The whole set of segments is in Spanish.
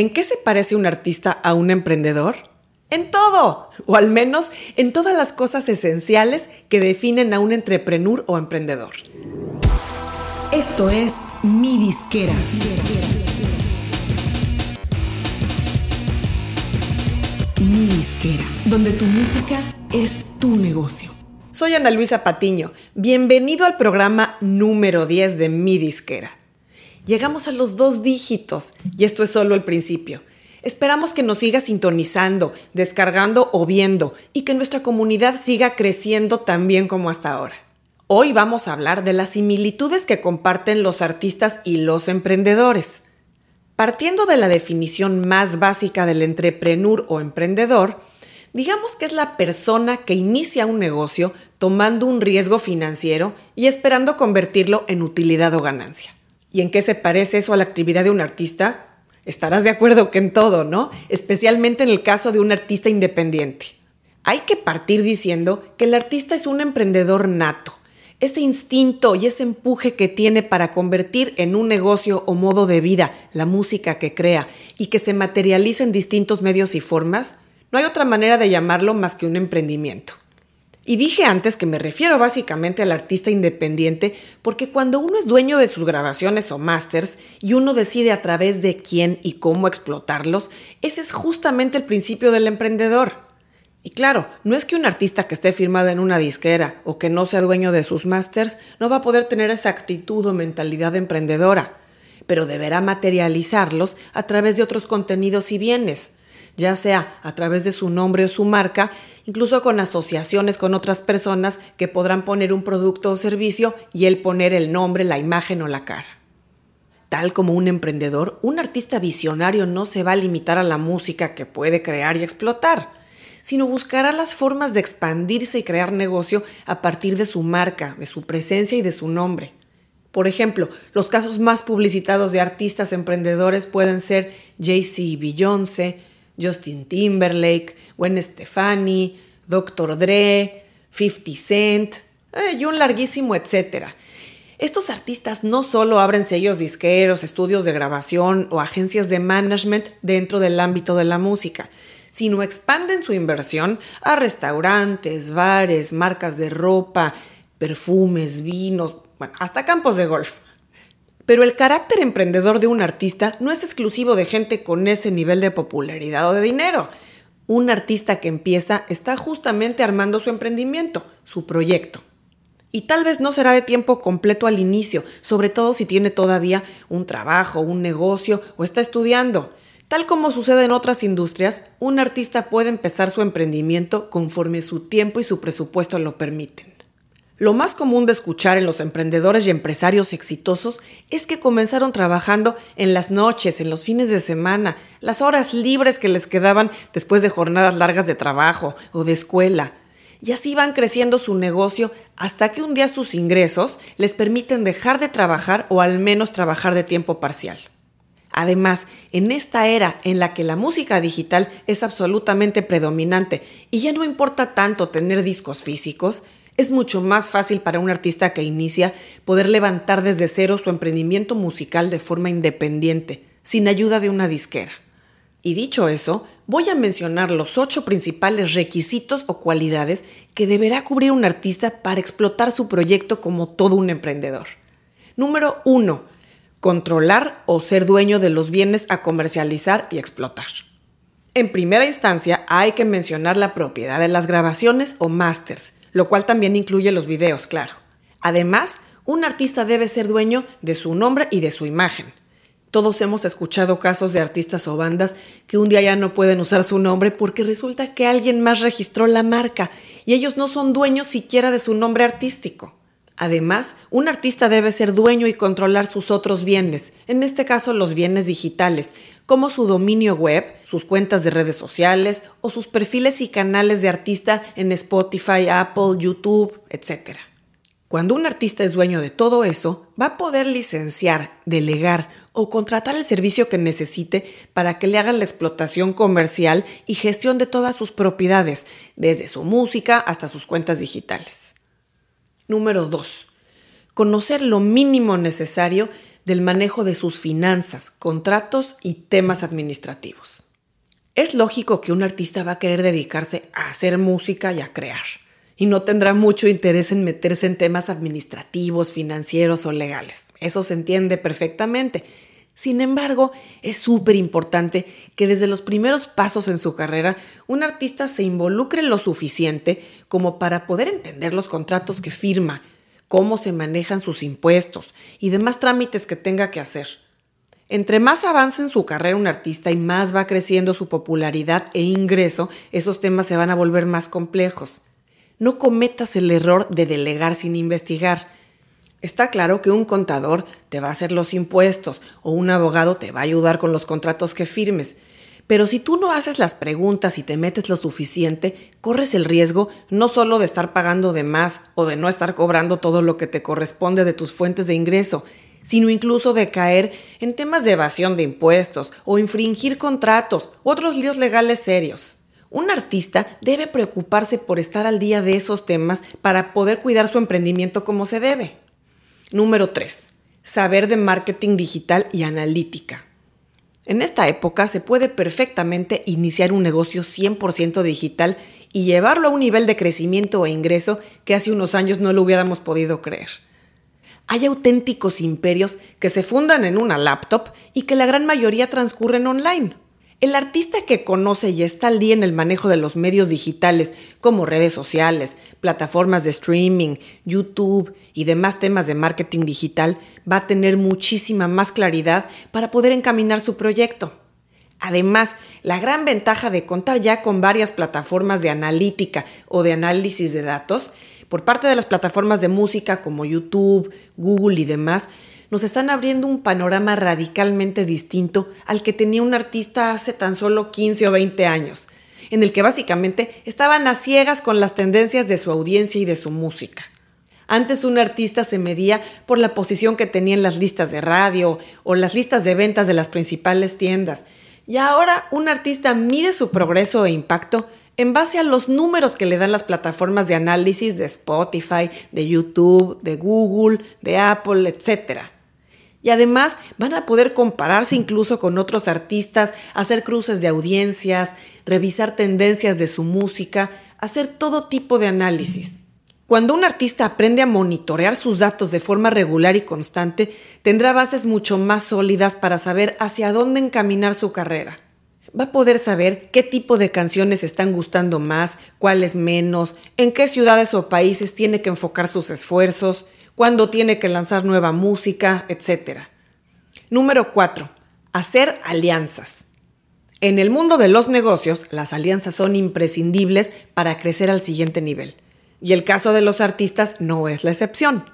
¿En qué se parece un artista a un emprendedor? En todo, o al menos en todas las cosas esenciales que definen a un entrepreneur o emprendedor. Esto es Mi Disquera. Mi Disquera, donde tu música es tu negocio. Soy Ana Luisa Patiño. Bienvenido al programa número 10 de Mi Disquera. Llegamos a los dos dígitos y esto es solo el principio. Esperamos que nos siga sintonizando, descargando o viendo y que nuestra comunidad siga creciendo tan bien como hasta ahora. Hoy vamos a hablar de las similitudes que comparten los artistas y los emprendedores. Partiendo de la definición más básica del entrepreneur o emprendedor, digamos que es la persona que inicia un negocio tomando un riesgo financiero y esperando convertirlo en utilidad o ganancia. ¿Y en qué se parece eso a la actividad de un artista? Estarás de acuerdo que en todo, ¿no? Especialmente en el caso de un artista independiente. Hay que partir diciendo que el artista es un emprendedor nato. Ese instinto y ese empuje que tiene para convertir en un negocio o modo de vida la música que crea y que se materializa en distintos medios y formas, no hay otra manera de llamarlo más que un emprendimiento. Y dije antes que me refiero básicamente al artista independiente porque cuando uno es dueño de sus grabaciones o masters y uno decide a través de quién y cómo explotarlos, ese es justamente el principio del emprendedor. Y claro, no es que un artista que esté firmado en una disquera o que no sea dueño de sus masters no va a poder tener esa actitud o mentalidad emprendedora, pero deberá materializarlos a través de otros contenidos y bienes ya sea a través de su nombre o su marca, incluso con asociaciones con otras personas que podrán poner un producto o servicio y él poner el nombre, la imagen o la cara. Tal como un emprendedor, un artista visionario no se va a limitar a la música que puede crear y explotar, sino buscará las formas de expandirse y crear negocio a partir de su marca, de su presencia y de su nombre. Por ejemplo, los casos más publicitados de artistas emprendedores pueden ser Jay-Z y Beyoncé, Justin Timberlake, Gwen Stefani, Dr. Dre, 50 Cent eh, y un larguísimo etcétera. Estos artistas no solo abren sellos disqueros, estudios de grabación o agencias de management dentro del ámbito de la música, sino expanden su inversión a restaurantes, bares, marcas de ropa, perfumes, vinos, bueno, hasta campos de golf. Pero el carácter emprendedor de un artista no es exclusivo de gente con ese nivel de popularidad o de dinero. Un artista que empieza está justamente armando su emprendimiento, su proyecto. Y tal vez no será de tiempo completo al inicio, sobre todo si tiene todavía un trabajo, un negocio o está estudiando. Tal como sucede en otras industrias, un artista puede empezar su emprendimiento conforme su tiempo y su presupuesto lo permiten. Lo más común de escuchar en los emprendedores y empresarios exitosos es que comenzaron trabajando en las noches, en los fines de semana, las horas libres que les quedaban después de jornadas largas de trabajo o de escuela. Y así van creciendo su negocio hasta que un día sus ingresos les permiten dejar de trabajar o al menos trabajar de tiempo parcial. Además, en esta era en la que la música digital es absolutamente predominante y ya no importa tanto tener discos físicos, es mucho más fácil para un artista que inicia poder levantar desde cero su emprendimiento musical de forma independiente, sin ayuda de una disquera. Y dicho eso, voy a mencionar los ocho principales requisitos o cualidades que deberá cubrir un artista para explotar su proyecto como todo un emprendedor. Número 1. Controlar o ser dueño de los bienes a comercializar y explotar. En primera instancia, hay que mencionar la propiedad de las grabaciones o masters, lo cual también incluye los videos, claro. Además, un artista debe ser dueño de su nombre y de su imagen. Todos hemos escuchado casos de artistas o bandas que un día ya no pueden usar su nombre porque resulta que alguien más registró la marca y ellos no son dueños siquiera de su nombre artístico. Además, un artista debe ser dueño y controlar sus otros bienes, en este caso los bienes digitales, como su dominio web, sus cuentas de redes sociales o sus perfiles y canales de artista en Spotify, Apple, YouTube, etc. Cuando un artista es dueño de todo eso, va a poder licenciar, delegar o contratar el servicio que necesite para que le hagan la explotación comercial y gestión de todas sus propiedades, desde su música hasta sus cuentas digitales. Número 2. Conocer lo mínimo necesario del manejo de sus finanzas, contratos y temas administrativos. Es lógico que un artista va a querer dedicarse a hacer música y a crear, y no tendrá mucho interés en meterse en temas administrativos, financieros o legales. Eso se entiende perfectamente. Sin embargo, es súper importante que desde los primeros pasos en su carrera un artista se involucre lo suficiente como para poder entender los contratos que firma, cómo se manejan sus impuestos y demás trámites que tenga que hacer. Entre más avanza en su carrera un artista y más va creciendo su popularidad e ingreso, esos temas se van a volver más complejos. No cometas el error de delegar sin investigar. Está claro que un contador te va a hacer los impuestos o un abogado te va a ayudar con los contratos que firmes. Pero si tú no haces las preguntas y te metes lo suficiente, corres el riesgo no solo de estar pagando de más o de no estar cobrando todo lo que te corresponde de tus fuentes de ingreso, sino incluso de caer en temas de evasión de impuestos o infringir contratos u otros líos legales serios. Un artista debe preocuparse por estar al día de esos temas para poder cuidar su emprendimiento como se debe. Número 3. Saber de marketing digital y analítica. En esta época se puede perfectamente iniciar un negocio 100% digital y llevarlo a un nivel de crecimiento e ingreso que hace unos años no lo hubiéramos podido creer. Hay auténticos imperios que se fundan en una laptop y que la gran mayoría transcurren online. El artista que conoce y está al día en el manejo de los medios digitales, como redes sociales, plataformas de streaming, YouTube y demás temas de marketing digital, va a tener muchísima más claridad para poder encaminar su proyecto. Además, la gran ventaja de contar ya con varias plataformas de analítica o de análisis de datos por parte de las plataformas de música como YouTube, Google y demás, nos están abriendo un panorama radicalmente distinto al que tenía un artista hace tan solo 15 o 20 años, en el que básicamente estaban a ciegas con las tendencias de su audiencia y de su música. Antes un artista se medía por la posición que tenía en las listas de radio o las listas de ventas de las principales tiendas. Y ahora un artista mide su progreso e impacto en base a los números que le dan las plataformas de análisis de Spotify, de YouTube, de Google, de Apple, etc. Y además van a poder compararse incluso con otros artistas, hacer cruces de audiencias, revisar tendencias de su música, hacer todo tipo de análisis. Cuando un artista aprende a monitorear sus datos de forma regular y constante, tendrá bases mucho más sólidas para saber hacia dónde encaminar su carrera. Va a poder saber qué tipo de canciones están gustando más, cuáles menos, en qué ciudades o países tiene que enfocar sus esfuerzos, cuándo tiene que lanzar nueva música, etc. Número 4. Hacer alianzas. En el mundo de los negocios, las alianzas son imprescindibles para crecer al siguiente nivel. Y el caso de los artistas no es la excepción.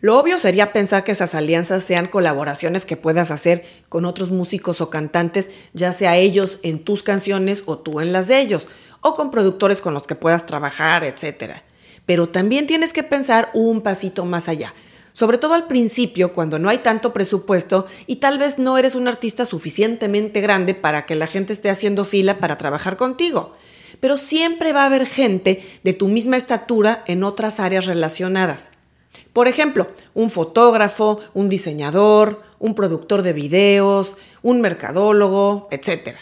Lo obvio sería pensar que esas alianzas sean colaboraciones que puedas hacer con otros músicos o cantantes, ya sea ellos en tus canciones o tú en las de ellos, o con productores con los que puedas trabajar, etc. Pero también tienes que pensar un pasito más allá. Sobre todo al principio, cuando no hay tanto presupuesto y tal vez no eres un artista suficientemente grande para que la gente esté haciendo fila para trabajar contigo. Pero siempre va a haber gente de tu misma estatura en otras áreas relacionadas. Por ejemplo, un fotógrafo, un diseñador, un productor de videos, un mercadólogo, etc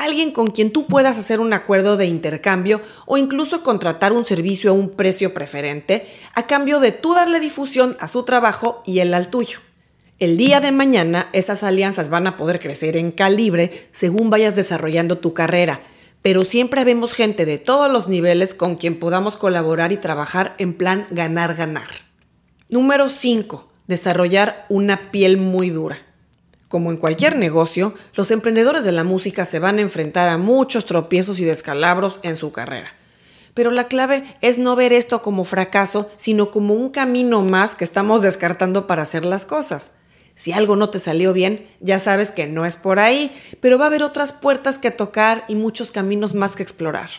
alguien con quien tú puedas hacer un acuerdo de intercambio o incluso contratar un servicio a un precio preferente a cambio de tú darle difusión a su trabajo y él al tuyo. El día de mañana esas alianzas van a poder crecer en calibre según vayas desarrollando tu carrera, pero siempre vemos gente de todos los niveles con quien podamos colaborar y trabajar en plan ganar-ganar. Número 5. Desarrollar una piel muy dura. Como en cualquier negocio, los emprendedores de la música se van a enfrentar a muchos tropiezos y descalabros en su carrera. Pero la clave es no ver esto como fracaso, sino como un camino más que estamos descartando para hacer las cosas. Si algo no te salió bien, ya sabes que no es por ahí, pero va a haber otras puertas que tocar y muchos caminos más que explorar.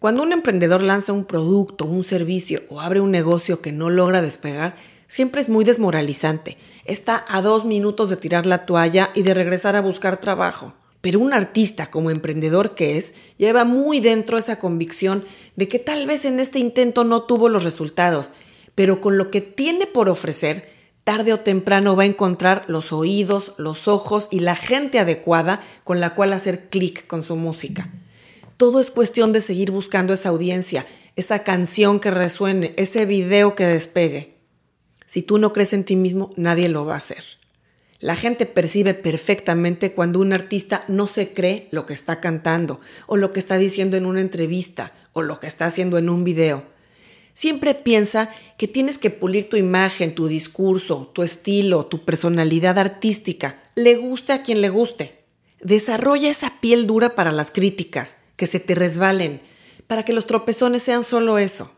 Cuando un emprendedor lanza un producto, un servicio o abre un negocio que no logra despegar, siempre es muy desmoralizante. Está a dos minutos de tirar la toalla y de regresar a buscar trabajo. Pero un artista como emprendedor que es, lleva muy dentro esa convicción de que tal vez en este intento no tuvo los resultados, pero con lo que tiene por ofrecer, tarde o temprano va a encontrar los oídos, los ojos y la gente adecuada con la cual hacer clic con su música. Todo es cuestión de seguir buscando esa audiencia, esa canción que resuene, ese video que despegue. Si tú no crees en ti mismo, nadie lo va a hacer. La gente percibe perfectamente cuando un artista no se cree lo que está cantando, o lo que está diciendo en una entrevista, o lo que está haciendo en un video. Siempre piensa que tienes que pulir tu imagen, tu discurso, tu estilo, tu personalidad artística, le guste a quien le guste. Desarrolla esa piel dura para las críticas, que se te resbalen, para que los tropezones sean solo eso.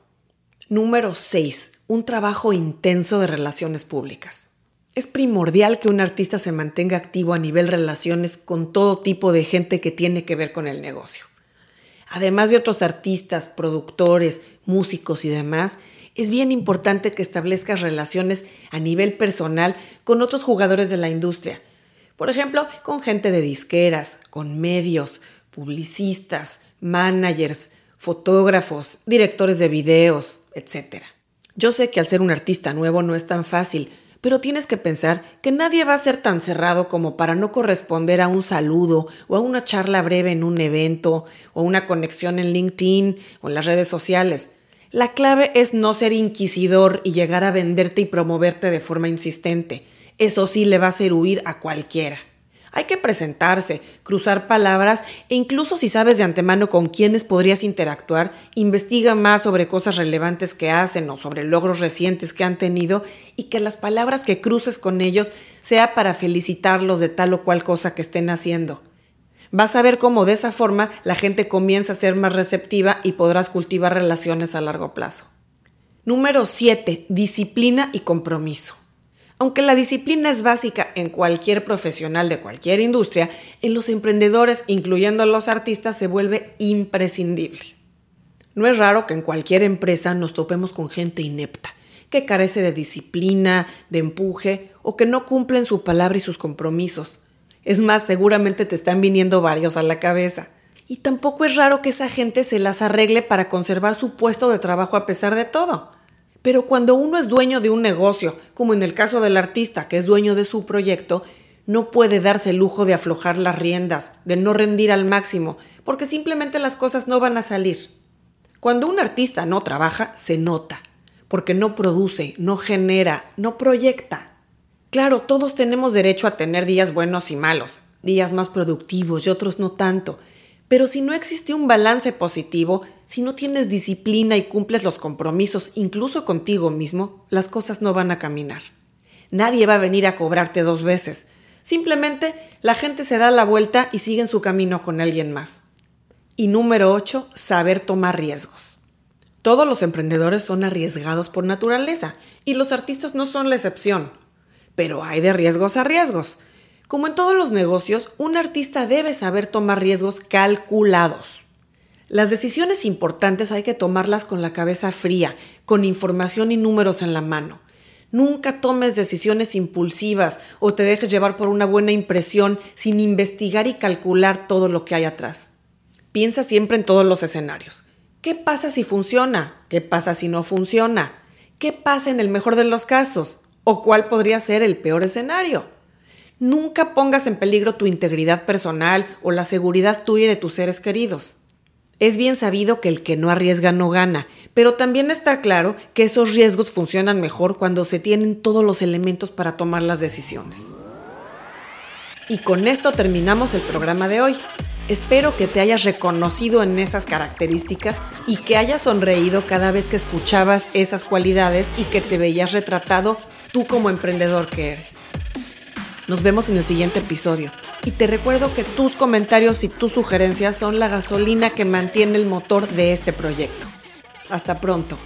Número 6. Un trabajo intenso de relaciones públicas. Es primordial que un artista se mantenga activo a nivel relaciones con todo tipo de gente que tiene que ver con el negocio. Además de otros artistas, productores, músicos y demás, es bien importante que establezcas relaciones a nivel personal con otros jugadores de la industria. Por ejemplo, con gente de disqueras, con medios, publicistas, managers, fotógrafos, directores de videos, etc. Yo sé que al ser un artista nuevo no es tan fácil, pero tienes que pensar que nadie va a ser tan cerrado como para no corresponder a un saludo o a una charla breve en un evento o una conexión en LinkedIn o en las redes sociales. La clave es no ser inquisidor y llegar a venderte y promoverte de forma insistente. Eso sí le va a hacer huir a cualquiera. Hay que presentarse, cruzar palabras e incluso si sabes de antemano con quiénes podrías interactuar, investiga más sobre cosas relevantes que hacen o sobre logros recientes que han tenido y que las palabras que cruces con ellos sea para felicitarlos de tal o cual cosa que estén haciendo. Vas a ver cómo de esa forma la gente comienza a ser más receptiva y podrás cultivar relaciones a largo plazo. Número 7. Disciplina y compromiso. Aunque la disciplina es básica en cualquier profesional de cualquier industria, en los emprendedores, incluyendo los artistas, se vuelve imprescindible. No es raro que en cualquier empresa nos topemos con gente inepta, que carece de disciplina, de empuje o que no cumplen su palabra y sus compromisos. Es más, seguramente te están viniendo varios a la cabeza. Y tampoco es raro que esa gente se las arregle para conservar su puesto de trabajo a pesar de todo. Pero cuando uno es dueño de un negocio, como en el caso del artista que es dueño de su proyecto, no puede darse el lujo de aflojar las riendas, de no rendir al máximo, porque simplemente las cosas no van a salir. Cuando un artista no trabaja, se nota, porque no produce, no genera, no proyecta. Claro, todos tenemos derecho a tener días buenos y malos, días más productivos y otros no tanto, pero si no existe un balance positivo, si no tienes disciplina y cumples los compromisos, incluso contigo mismo, las cosas no van a caminar. Nadie va a venir a cobrarte dos veces. Simplemente la gente se da la vuelta y sigue en su camino con alguien más. Y número 8, saber tomar riesgos. Todos los emprendedores son arriesgados por naturaleza y los artistas no son la excepción. Pero hay de riesgos a riesgos. Como en todos los negocios, un artista debe saber tomar riesgos calculados. Las decisiones importantes hay que tomarlas con la cabeza fría, con información y números en la mano. Nunca tomes decisiones impulsivas o te dejes llevar por una buena impresión sin investigar y calcular todo lo que hay atrás. Piensa siempre en todos los escenarios. ¿Qué pasa si funciona? ¿Qué pasa si no funciona? ¿Qué pasa en el mejor de los casos? ¿O cuál podría ser el peor escenario? Nunca pongas en peligro tu integridad personal o la seguridad tuya de tus seres queridos. Es bien sabido que el que no arriesga no gana, pero también está claro que esos riesgos funcionan mejor cuando se tienen todos los elementos para tomar las decisiones. Y con esto terminamos el programa de hoy. Espero que te hayas reconocido en esas características y que hayas sonreído cada vez que escuchabas esas cualidades y que te veías retratado tú como emprendedor que eres. Nos vemos en el siguiente episodio. Y te recuerdo que tus comentarios y tus sugerencias son la gasolina que mantiene el motor de este proyecto. Hasta pronto.